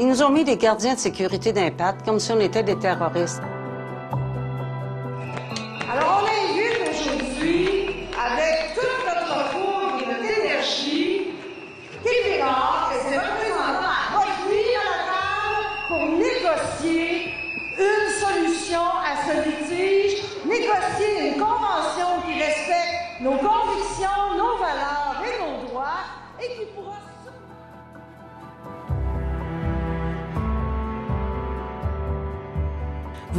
Ils nous ont mis des gardiens de sécurité d'impact comme si on était des terroristes.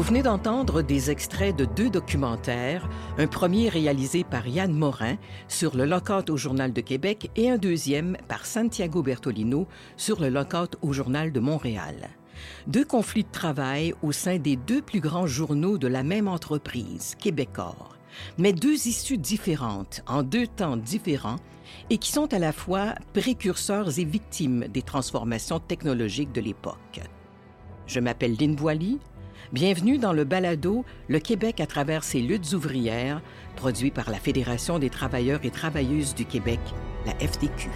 Venez d'entendre des extraits de deux documentaires, un premier réalisé par Yann Morin sur le lockout au Journal de Québec et un deuxième par Santiago Bertolino sur le lockout au Journal de Montréal. Deux conflits de travail au sein des deux plus grands journaux de la même entreprise, Québecor, mais deux issues différentes, en deux temps différents, et qui sont à la fois précurseurs et victimes des transformations technologiques de l'époque. Je m'appelle Lynn Boily, Bienvenue dans le balado Le Québec à travers ses luttes ouvrières, produit par la Fédération des travailleurs et travailleuses du Québec, la FTQ.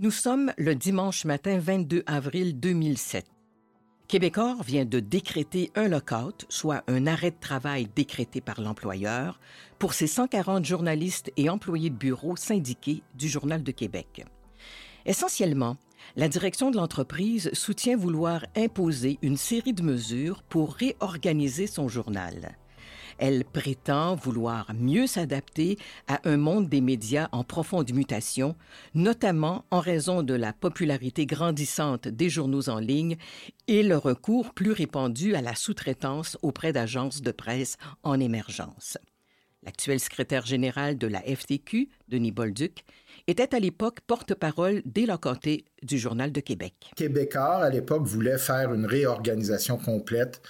Nous sommes le dimanche matin 22 avril 2007. Québecor vient de décréter un lockout, soit un arrêt de travail décrété par l'employeur, pour ses 140 journalistes et employés de bureau syndiqués du Journal de Québec. Essentiellement, la direction de l'entreprise soutient vouloir imposer une série de mesures pour réorganiser son journal. Elle prétend vouloir mieux s'adapter à un monde des médias en profonde mutation, notamment en raison de la popularité grandissante des journaux en ligne et le recours plus répandu à la sous-traitance auprès d'agences de presse en émergence. L'actuel secrétaire général de la FTQ, Denis Bolduc, était à l'époque porte-parole délocanté du Journal de Québec. Québécois, à l'époque, voulait faire une réorganisation complète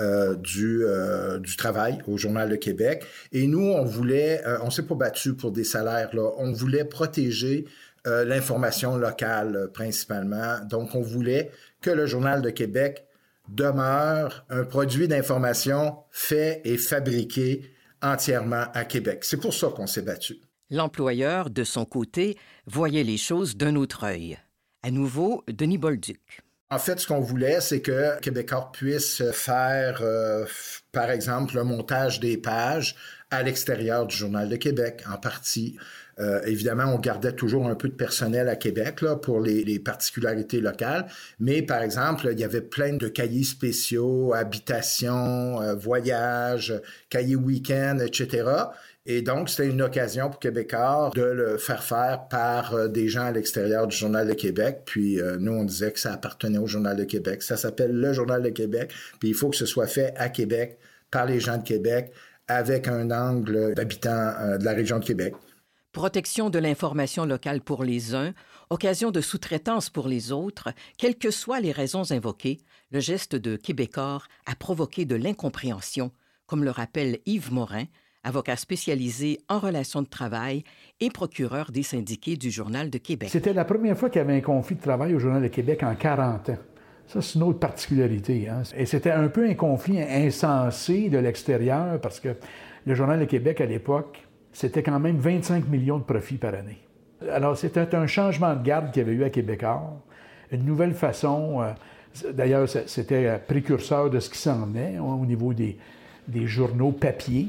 euh, du, euh, du travail au Journal de Québec. Et nous, on voulait, euh, on s'est pas battu pour des salaires, là. On voulait protéger l'information locale principalement. Donc, on voulait que le Journal de Québec demeure un produit d'information fait et fabriqué entièrement à Québec. C'est pour ça qu'on s'est battu. L'employeur, de son côté, voyait les choses d'un autre œil. À nouveau, Denis Bolduc. En fait, ce qu'on voulait, c'est que Québécois puisse faire, euh, par exemple, le montage des pages à l'extérieur du Journal de Québec, en partie. Euh, évidemment, on gardait toujours un peu de personnel à Québec là, pour les, particularités locales, mais par exemple, il y avait plein de cahiers spéciaux, habitations, euh, voyages, cahiers week-end, etc. Et donc, c'était une occasion pour Québécois de le faire faire par euh, des gens à l'extérieur du Journal de Québec. Puis euh, nous, on disait que ça appartenait au Journal de Québec. Ça s'appelle le Journal de Québec. Puis il faut que ce soit fait à Québec, par les gens de Québec, avec un angle d'habitants de la région de Québec. Protection de l'information locale pour les uns, occasion de sous-traitance pour les autres, quelles que soient les raisons invoquées, le geste de Québécois a provoqué de l'incompréhension, comme le rappelle Yves Morin, avocat spécialisé en relations de travail et procureur des syndiqués du Journal de Québec. C'était la première fois qu'il y avait un conflit de travail au Journal de Québec en 40 ans. Ça, c'est une autre particularité. Hein? Et c'était un peu un conflit insensé de l'extérieur parce que le Journal de Québec, à l'époque, c'était quand même 25 millions de profits par année. Alors, c'était un changement de garde qu'il y avait eu à Québécois, une nouvelle façon. Euh, d'ailleurs, c'était précurseur de ce qui s'en venait au niveau des, des journaux papier.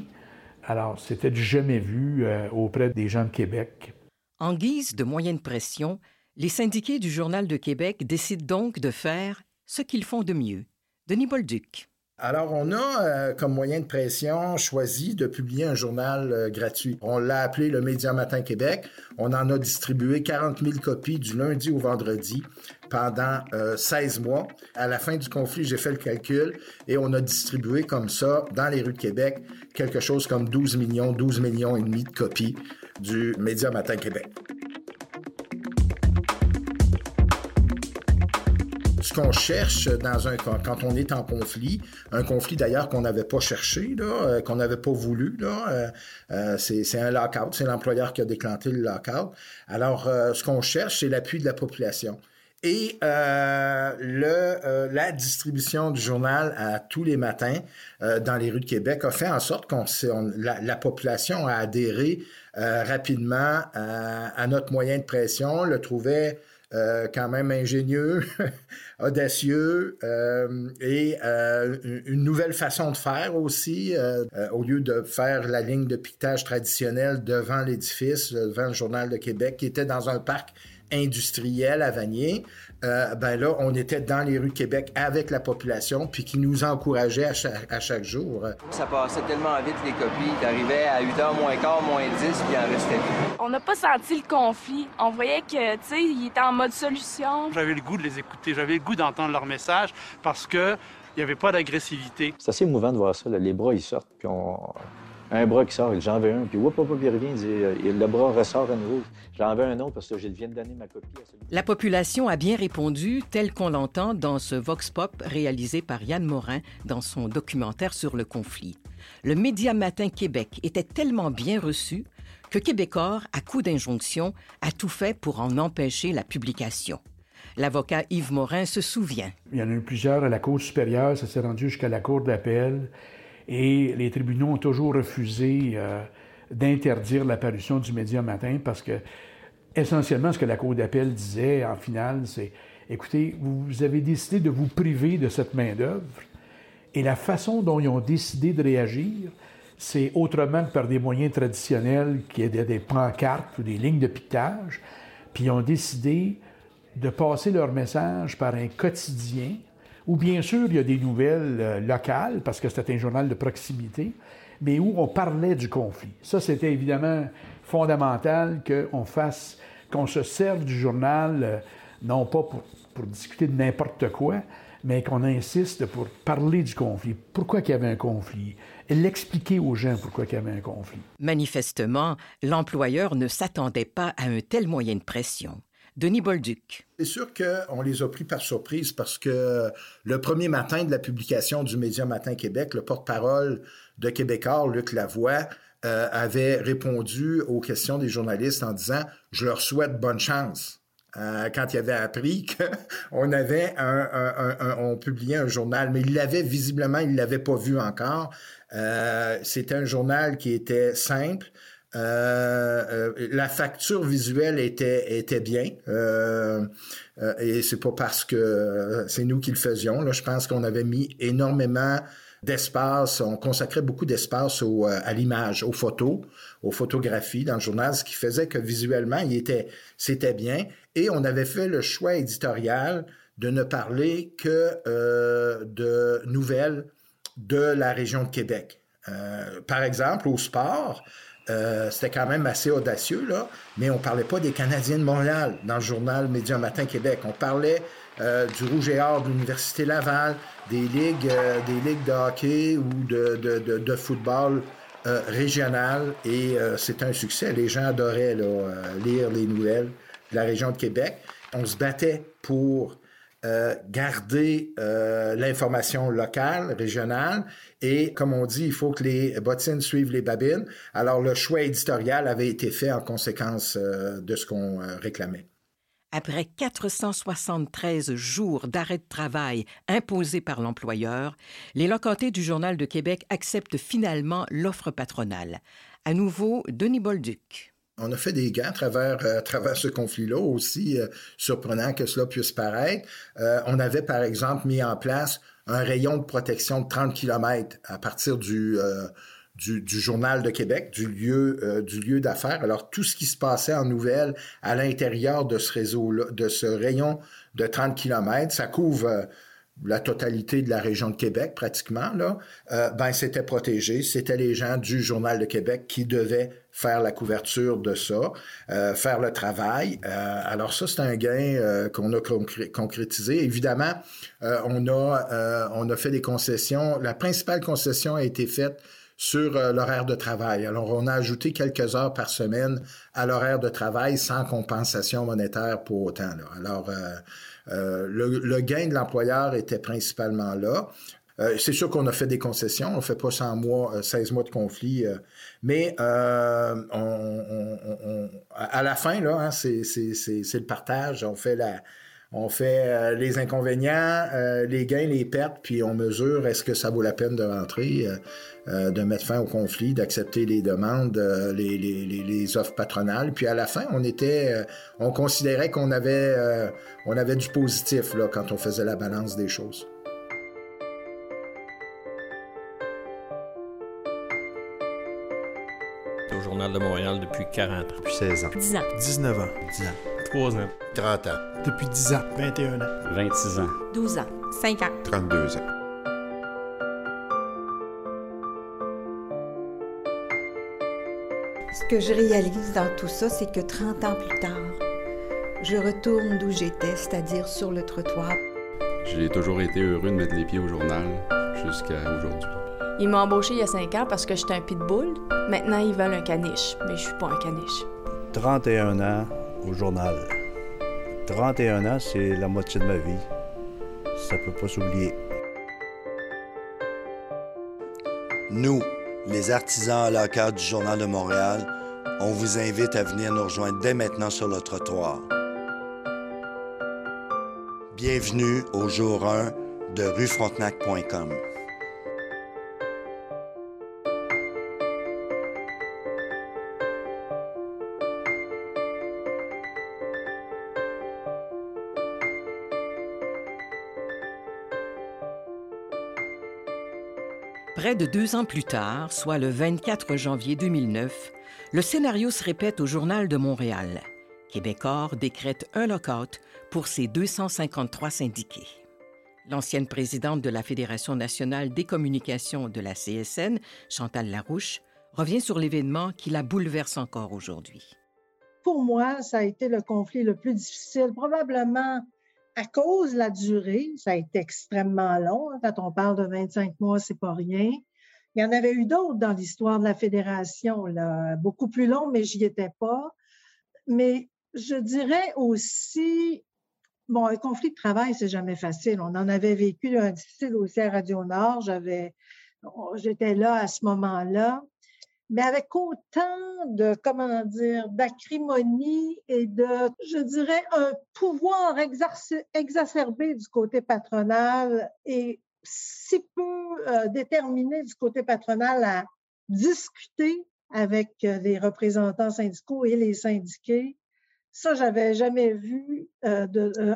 Alors, c'était jamais vu euh, auprès des gens de Québec. En guise de moyenne pression, les syndiqués du Journal de Québec décident donc de faire ce qu'ils font de mieux. Denis Bolduc. Alors, on a euh, comme moyen de pression choisi de publier un journal euh, gratuit. On l'a appelé le Média Matin Québec. On en a distribué 40 000 copies du lundi au vendredi pendant 16 mois. À la fin du conflit, j'ai fait le calcul et on a distribué comme ça dans les rues de Québec quelque chose comme 12 millions, 12 millions et demi de copies du Média Matin Québec. Ce qu'on cherche dans un quand on est en conflit, un conflit d'ailleurs qu'on n'avait pas cherché, euh, qu'on n'avait pas voulu, euh, euh, c'est un lockout, c'est l'employeur qui a déclenché le lockout. Alors, ce qu'on cherche, c'est l'appui de la population. Et le, la distribution du journal à tous les matins dans les rues de Québec a fait en sorte qu'on la, la, population a adhéré rapidement à, notre moyen de pression, le trouvait euh, quand même ingénieux, audacieux euh, et euh, une nouvelle façon de faire aussi. au lieu de faire la ligne de piquetage traditionnelle devant l'édifice, devant le Journal de Québec, qui était dans un parc industriel à Vanier, euh, ben là, on était dans les rues de Québec avec la population, puis qui nous encourageait à chaque, jour. Ça passait tellement vite, les copies. T'arrivais à 8h moins quart, moins 10, puis en restait plus. On n'a pas senti le conflit. On voyait que, tu sais, ils étaient en mode solution. J'avais le goût de les écouter. J'avais le goût d'entendre leur message parce que il n'y avait pas d'agressivité. C'est assez émouvant de voir ça. Les bras, ils sortent, puis on un bras qui sort, j'en veux un, puis hop, hop, il revient, il dit, euh, le bras ressort à nouveau. J'en veux un autre parce que je viens de donner ma copie à celui La population a bien répondu, tel qu'on l'entend dans ce Vox Pop réalisé par Yann Morin dans son documentaire sur le conflit. Le Média Matin Québec était tellement bien reçu que Québécois, à coup d'injonction, a tout fait pour en empêcher la publication. L'avocat Yves Morin se souvient. Il y en a eu plusieurs à la Cour supérieure, ça s'est rendu jusqu'à la Cour d'appel. Et les tribunaux ont toujours refusé euh, d'interdire l'apparition du média matin parce que, essentiellement, ce que la Cour d'appel disait en finale, c'est écoutez, vous avez décidé de vous priver de cette main-d'œuvre et la façon dont ils ont décidé de réagir, c'est autrement que par des moyens traditionnels qui étaient des pancartes ou des lignes de piquetage. Puis ils ont décidé de passer leur message par un quotidien où bien sûr il y a des nouvelles euh, locales, parce que c'était un journal de proximité, mais où on parlait du conflit. Ça, c'était évidemment fondamental qu'on fasse, qu'on se serve du journal, euh, non pas pour, pour discuter de n'importe quoi, mais qu'on insiste pour parler du conflit. Pourquoi il y avait un conflit? L'expliquer aux gens pourquoi il y avait un conflit. Manifestement, l'employeur ne s'attendait pas à un tel moyen de pression. Denis Bolduc. C'est sûr qu'on les a pris par surprise parce que le premier matin de la publication du Média Matin Québec, le porte-parole de Québécois, Luc Lavoie, euh, avait répondu aux questions des journalistes en disant Je leur souhaite bonne chance. Euh, quand il avait appris qu'on avait un, on publiait un journal, mais il l'avait visiblement, il l'avait pas vu encore. Euh, c'était un journal qui était simple, euh, euh, la facture visuelle était, était bien. Euh, euh, et c'est pas parce que c'est nous qui le faisions. Là, je pense qu'on avait mis énormément d'espace, on consacrait beaucoup d'espace à l'image, aux photos, aux photographies dans le journal, ce qui faisait que visuellement, il était, c'était bien. Et on avait fait le choix éditorial de ne parler que de nouvelles de la région de Québec. par exemple, au sport, euh, c'était quand même assez audacieux, là, mais on parlait pas des Canadiens de Montréal dans le journal Média Matin Québec. On parlait euh, du Rouge et Or de l'Université Laval, des ligues, euh, des ligues de hockey ou de, de, de, de football régional, et c'était un succès. Les gens adoraient lire les nouvelles de la région de Québec. On se battait pour euh, garder euh, l'information locale, régionale, et comme on dit, il faut que les bottines suivent les babines. Alors le choix éditorial avait été fait en conséquence euh, de ce qu'on réclamait. Après 473 jours d'arrêt de travail imposés par l'employeur, les locataires du Journal de Québec acceptent finalement l'offre patronale. À nouveau, Denis Bolduc. On a fait des gains à travers, euh, ce conflit-là, aussi euh, surprenant que cela puisse paraître. Euh, on avait, par exemple, mis en place un rayon de protection de 30 km à partir du, Journal de Québec, du lieu, d'affaires. Alors, tout ce qui se passait en nouvelles à l'intérieur de ce rayon de 30 km, ça couvre la totalité de la région de Québec pratiquement, là, ben c'était protégé. C'était les gens du Journal de Québec qui devaient faire la couverture de ça, euh, faire le travail. Euh, alors ça, c'est un gain qu'on a concrétisé. Évidemment, on, a, on a fait des concessions. La principale concession a été faite sur l'horaire de travail. Alors, on a ajouté quelques heures par semaine à l'horaire de travail sans compensation monétaire pour autant. Alors, euh, le, gain de l'employeur était principalement là. Euh, c'est sûr qu'on a fait des concessions, on ne fait pas 100 mois, 16 euh, mois de conflit, mais à la fin, là, hein, c'est le partage. On fait la, on fait les inconvénients, les gains, les pertes, puis on mesure est-ce que ça vaut la peine de rentrer, de mettre fin au conflit, d'accepter les demandes, les, les, les, offres patronales. Puis à la fin, on était, on considérait qu'on avait, on avait du positif là, quand on faisait la balance des choses. De Montréal depuis 40 ans. Depuis 16 ans. 10 ans. 19 ans. 10 ans. 3 ans. 30 ans. Depuis 10 ans. 21 ans. 26 ans. 12 ans. 5 ans. 32 ans. Ce que je réalise dans tout ça, c'est que 30 ans plus tard, je retourne d'où j'étais, c'est-à-dire sur le trottoir. J'ai toujours été heureux de mettre les pieds au journal jusqu'à aujourd'hui. Ils m'ont embauché il y a 5 ans parce que j'étais un pitbull. Maintenant, ils veulent un caniche, mais je suis pas un caniche. 31 ans au journal. 31 ans, c'est la moitié de ma vie. Ça peut pas s'oublier. Nous, les artisans à la carte du Journal de Montréal, on vous invite à venir nous rejoindre dès maintenant sur le trottoir. Bienvenue au jour 1 de ruefrontenac.com. Près de deux ans plus tard, soit le 24 janvier 2009, le scénario se répète au Journal de Montréal. Québecor décrète un lockout pour ses 253 syndiqués. L'ancienne présidente de la Fédération nationale des communications de la CSN, Chantal Larouche, revient sur l'événement qui la bouleverse encore aujourd'hui. Pour moi, ça a été le conflit le plus difficile, probablement à cause de la durée, ça a été extrêmement long. Hein, quand on parle de 25 mois, c'est pas rien. Il y en avait eu d'autres dans l'histoire de la fédération, beaucoup plus long, mais j'y étais pas. Mais je dirais aussi, bon, un conflit de travail, c'est jamais facile. On en avait vécu un difficile aussi à Radio Nord. J'avais, j'étais là à ce moment-là mais avec autant de, comment dire, d'acrimonie et de, je dirais, un pouvoir exacerbé du côté patronal et si peu euh, déterminé du côté patronal à discuter avec euh, les représentants syndicaux et les syndiqués. Ça, j'avais jamais vu euh,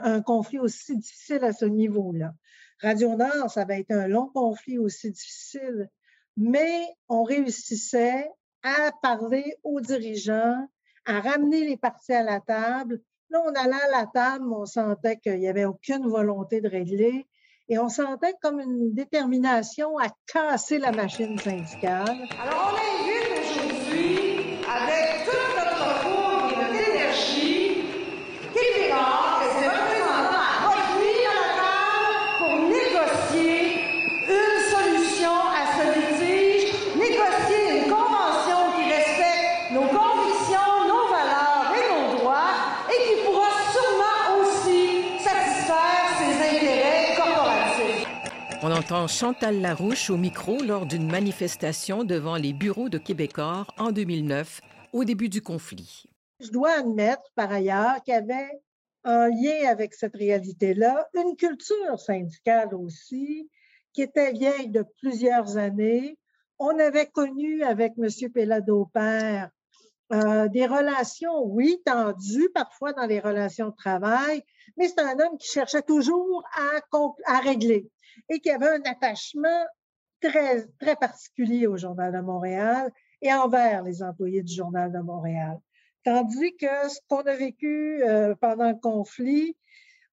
un conflit aussi difficile à ce niveau-là. Radio Nord, ça avait été un long conflit aussi difficile mais on réussissait à parler aux dirigeants, à ramener les partis à la table. Là, on allait à la table, on sentait qu'il n'y avait aucune volonté de régler et on sentait comme une détermination à casser la machine syndicale. Alors, on invite On entend Chantal Larouche au micro lors d'une manifestation devant les bureaux de Québecor en 2009, au début du conflit. Je dois admettre, par ailleurs, qu'il y avait un lien avec cette réalité-là, une culture syndicale aussi, qui était vieille de plusieurs années. On avait connu avec M. Pellado-Père euh, des relations, oui, tendues parfois dans les relations de travail, mais c'est un homme qui cherchait toujours à régler et qui avait un attachement très, très particulier au Journal de Montréal et envers les employés du Journal de Montréal. Tandis que ce qu'on a vécu euh, pendant le conflit,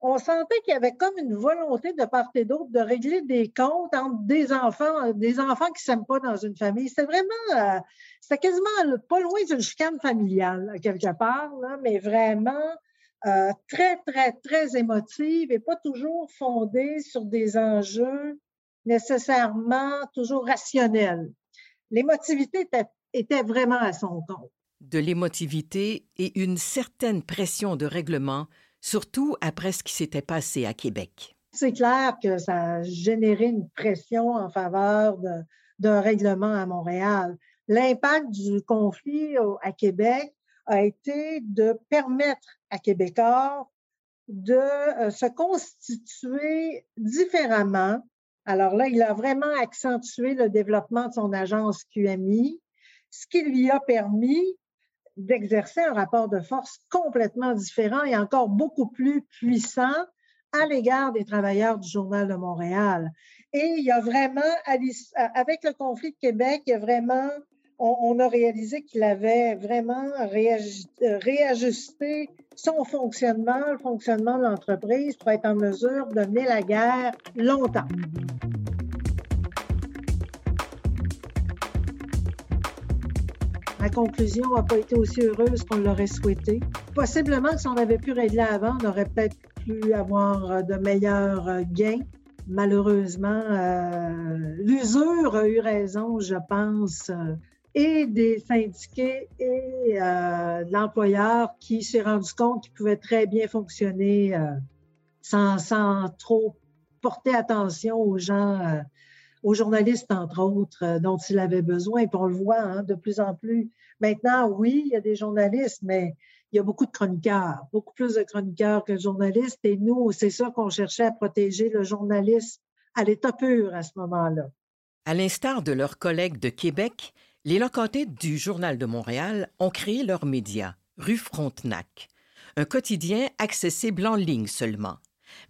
on sentait qu'il y avait comme une volonté de part et d'autre de régler des comptes entre des enfants, des enfants qui ne s'aiment pas dans une famille. C'était vraiment, euh, c'était quasiment pas loin d'une chicane familiale, quelque part, là, mais vraiment euh, très, très, très émotive et pas toujours fondée sur des enjeux nécessairement toujours rationnels. L'émotivité était, était vraiment à son compte. De l'émotivité et une certaine pression de règlement surtout après ce qui s'était passé à Québec. C'est clair que ça a généré une pression en faveur d'un règlement à Montréal. L'impact du conflit à Québec a été de permettre à Québécois de euh, se constituer différemment. Alors là, il a vraiment accentué le développement de son agence QMI, ce qui lui a permis d'exercer un rapport de force complètement différent et encore beaucoup plus puissant à l'égard des travailleurs du Journal de Montréal. Et il y a vraiment, avec le conflit de Québec, il y a vraiment, on, a réalisé qu'il avait vraiment réajusté son fonctionnement, le fonctionnement de l'entreprise pour être en mesure de mener la guerre longtemps. La conclusion n'a pas été aussi heureuse qu'on l'aurait souhaité. Possiblement si on avait pu régler avant, on aurait peut-être pu avoir euh, de meilleurs euh, gains. Malheureusement, euh, l'usure a eu raison, je pense, et des syndiqués et de l'employeur qui s'est rendu compte qu'il pouvait très bien fonctionner sans, sans, trop porter attention aux gens aux journalistes, entre autres, euh, dont il avait besoin. Et puis on le voit hein, de plus en plus. Maintenant, oui, il y a des journalistes, mais il y a beaucoup de chroniqueurs, beaucoup plus de chroniqueurs que de journalistes. Et nous, c'est ça qu'on cherchait à protéger le journaliste à l'état pur à ce moment-là. À l'instar de leurs collègues de Québec, les locataires du Journal de Montréal ont créé leur média, Rue Frontenac, un quotidien accessible en ligne seulement.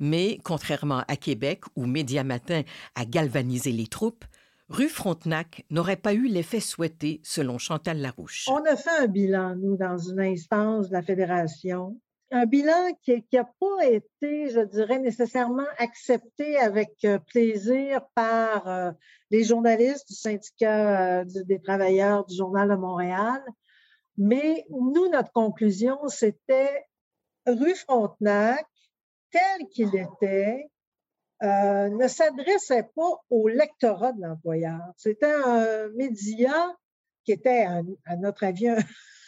Mais, contrairement à Québec, où Médiamatin a galvanisé les troupes, Rue Frontenac n'aurait pas eu l'effet souhaité, selon Chantal Larouche. On a fait un bilan, nous, dans une instance de la Fédération. Un bilan qui n'a pas été, je dirais, nécessairement accepté avec euh, plaisir par euh, les journalistes du syndicat euh, des travailleurs du Journal de Montréal. Mais nous, notre conclusion, c'était rue Frontenac tel qu'il était ne s'adressait pas au lectorat de l'employeur. C'était un média qui était, à, notre avis, un,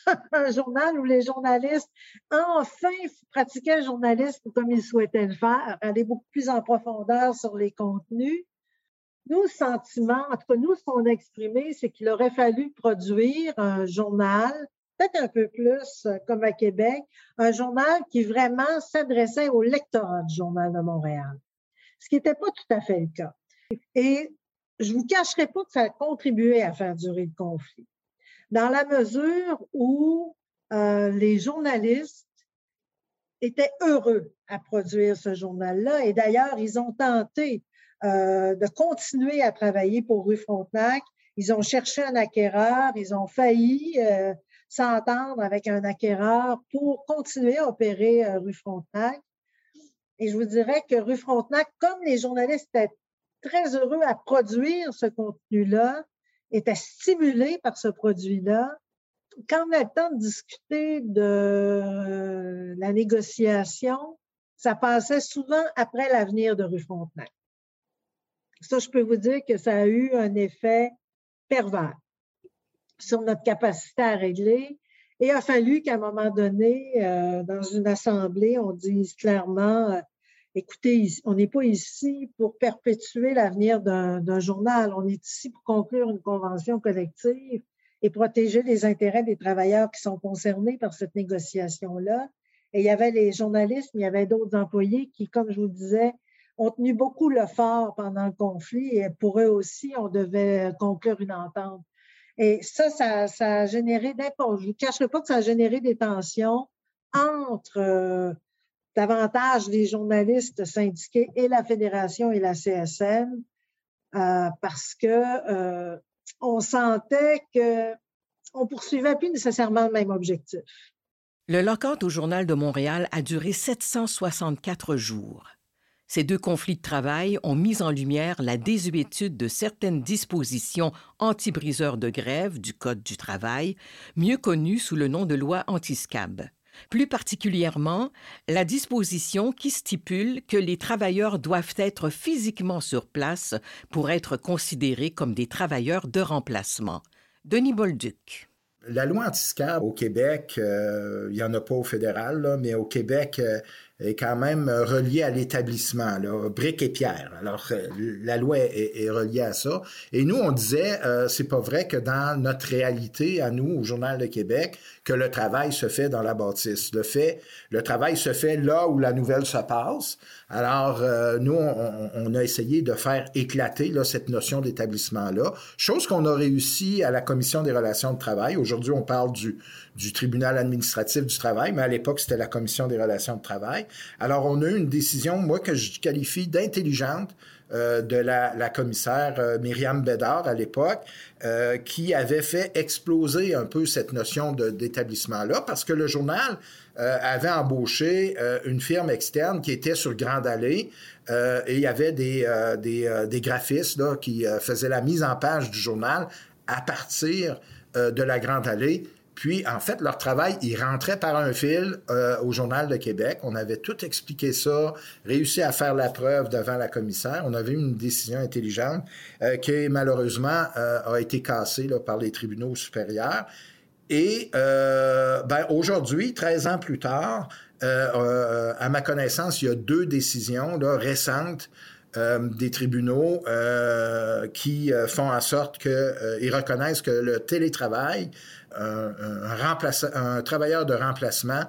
journal où les journalistes, enfin, pratiquaient le journalisme comme ils souhaitaient le faire, aller beaucoup plus en profondeur sur les contenus. Nous, sentiment, en tout cas, nous, ce qu'on a exprimé, c'est qu'il aurait fallu produire un journal peut-être un peu plus euh, comme à Québec, un journal qui vraiment s'adressait au lectorat du Journal de Montréal, ce qui n'était pas tout à fait le cas. Et je ne vous cacherai pas que ça a contribué à faire durer le conflit, dans la mesure où euh, les journalistes étaient heureux à produire ce journal-là. Et d'ailleurs, ils ont tenté euh, de continuer à travailler pour Rue Frontenac. Ils ont cherché un acquéreur, ils ont failli s'entendre avec un acquéreur pour continuer à opérer euh, rue Frontenac. Et je vous dirais que rue Frontenac, comme les journalistes étaient très heureux à produire ce contenu-là, étaient stimulés par ce produit-là, quand on a le temps de discuter de euh, la négociation, ça passait souvent après l'avenir de rue Frontenac. Ça, je peux vous dire que ça a eu un effet pervers sur notre capacité à régler. Et il a fallu qu'à un moment donné, euh, dans une assemblée, on dise clairement, euh, écoutez, on n'est pas ici pour perpétuer l'avenir d'un journal, on est ici pour conclure une convention collective et protéger les intérêts des travailleurs qui sont concernés par cette négociation-là. Et il y avait les journalistes, mais il y avait d'autres employés qui, comme je vous disais, ont tenu beaucoup le fort pendant le conflit et pour eux aussi, on devait conclure une entente. Et ça, ça, a généré. Je ne vous cacherai pas que ça a généré des tensions entre euh, davantage les journalistes syndiqués et la Fédération et la CSN euh, parce que euh, on sentait qu'on ne poursuivait plus nécessairement le même objectif. Le lockout au Journal de Montréal a duré 764 jours. Ces deux conflits de travail ont mis en lumière la désuétude de certaines dispositions anti-briseurs de grève du Code du travail, mieux connues sous le nom de loi anti-SCAB. Plus particulièrement, la disposition qui stipule que les travailleurs doivent être physiquement sur place pour être considérés comme des travailleurs de remplacement. Denis Bolduc. La loi anti-SCAB au Québec, euh, il n'y en a pas au fédéral, mais au Québec, euh, est quand même relié à l'établissement, briques et pierre. Alors, la loi est, reliée à ça. Et nous, on disait, c'est pas vrai que dans notre réalité, à nous, au Journal de Québec, que le travail se fait dans la bâtisse. Le fait, le travail se fait là où la nouvelle se passe. Alors, euh, nous, on, a essayé de faire éclater là, cette notion d'établissement-là, chose qu'on a réussi à la Commission des relations de travail. Aujourd'hui, on parle du, du tribunal administratif du travail, mais à l'époque, c'était la Commission des relations de travail. Alors, on a eu une décision, moi, que je qualifie d'intelligente, euh, de la, commissaire euh, Myriam Bédard à l'époque, euh, qui avait fait exploser un peu cette notion d'établissement-là, parce que le journal avait embauché une firme externe qui était sur Grande Allée, et il y avait des, des, des graphistes là, qui faisaient la mise en page du journal à partir de la Grande Allée. Puis, en fait, leur travail, ils rentraient par un fil euh, au Journal de Québec. On avait tout expliqué ça, réussi à faire la preuve devant la commissaire. On avait eu une décision intelligente euh, qui, malheureusement, euh, a été cassée par les tribunaux supérieurs. Et ben, aujourd'hui, 13 ans plus tard, à ma connaissance, il y a deux décisions récentes des tribunaux qui font en sorte qu'ils reconnaissent que le télétravail un, travailleur de remplacement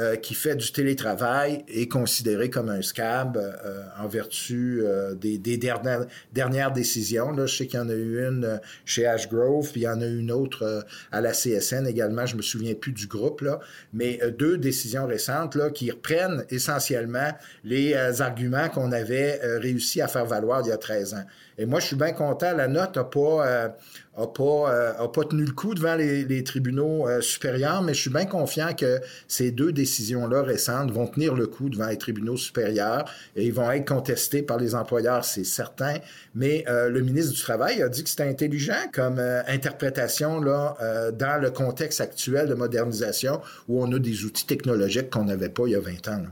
euh, qui fait du télétravail est considéré comme un scab euh, en vertu euh, des, dernières, décisions. Je sais qu'il y en a eu une chez Ashgrove, puis il y en a eu une autre à la CSN également. Je me souviens plus du groupe, mais deux décisions récentes qui reprennent essentiellement les arguments qu'on avait réussi à faire valoir il y a 13 ans. Et moi, je suis bien content. La note n'a pas, euh, pas, euh, pas tenu le coup devant les, tribunaux euh, supérieurs, mais je suis bien confiant que ces deux décisions-là récentes vont tenir le coup devant les tribunaux supérieurs et ils vont être contestés par les employeurs, c'est certain. Mais le ministre du Travail a dit que c'était intelligent comme interprétation là, dans le contexte actuel de modernisation où on a des outils technologiques qu'on n'avait pas il y a 20 ans.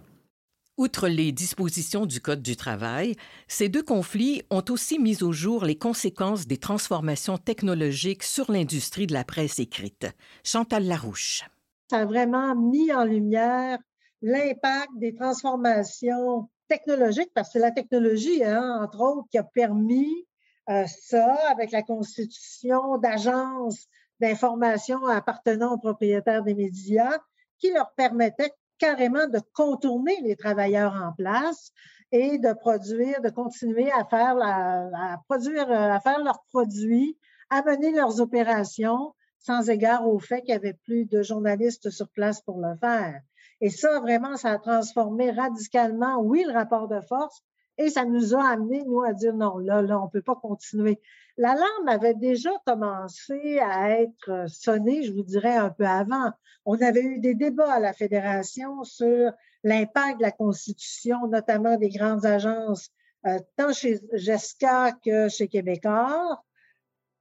Outre les dispositions du Code du travail, ces deux conflits ont aussi mis au jour les conséquences des transformations technologiques sur l'industrie de la presse écrite. Chantal Larouche. Ça a vraiment mis en lumière l'impact des transformations technologiques, parce que c'est la technologie, hein, entre autres, qui a permis euh, ça avec la constitution d'agences d'information appartenant aux propriétaires des médias qui leur permettait carrément de contourner les travailleurs en place et de produire, de continuer à faire, la, produire, euh, à faire leurs produits, à mener leurs opérations sans égard au fait qu'il n'y avait plus de journalistes sur place pour le faire. Et ça, vraiment, ça a transformé radicalement, oui, le rapport de force, et ça nous a amené, nous, à dire non, là, là, on ne peut pas continuer. L'alarme avait déjà commencé à être sonnée, je vous dirais, un peu avant. On avait eu des débats à la Fédération sur l'impact de la Constitution, notamment des grandes agences, euh, tant chez GESCA que chez Québécois.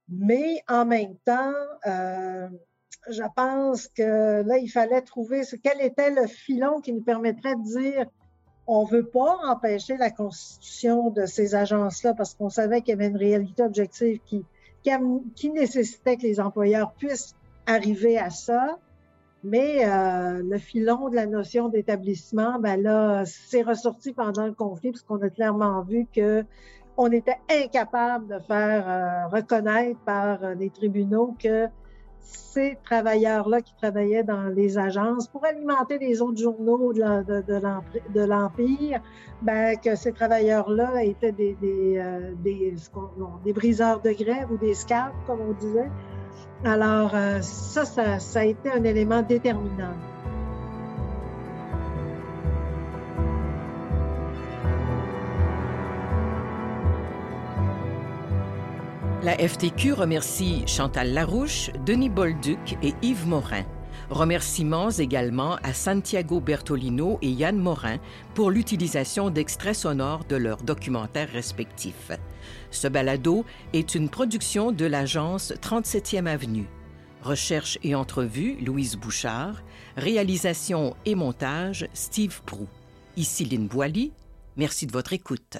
Mais en même temps, euh, je pense que là, il fallait trouver quel était le filon qui nous permettrait de dire on ne veut pas empêcher la constitution de ces agences-là parce qu'on savait qu'il y avait une réalité objective qui, qui, nécessitait que les employeurs puissent arriver à ça. Mais euh, le filon de la notion d'établissement, ben là, c'est ressorti pendant le conflit parce qu'on a clairement vu que on était incapable de faire euh, reconnaître par euh, les tribunaux que ces travailleurs-là qui travaillaient dans les agences pour alimenter les autres journaux de, l'Empire, ben, que ces travailleurs-là étaient des, des, euh, des, briseurs de grève ou des scalps, comme on disait. Alors, euh, ça, ça a été un élément déterminant. La FTQ remercie Chantal Larouche, Denis Bolduc et Yves Morin. Remerciements également à Santiago Bertolino et Yann Morin pour l'utilisation d'extraits sonores de leurs documentaires respectifs. Ce balado est une production de l'agence 37e Avenue. Recherche et entrevue, Louise Bouchard. Réalisation et montage, Steve Prou. Ici Lynne Boily. Merci de votre écoute.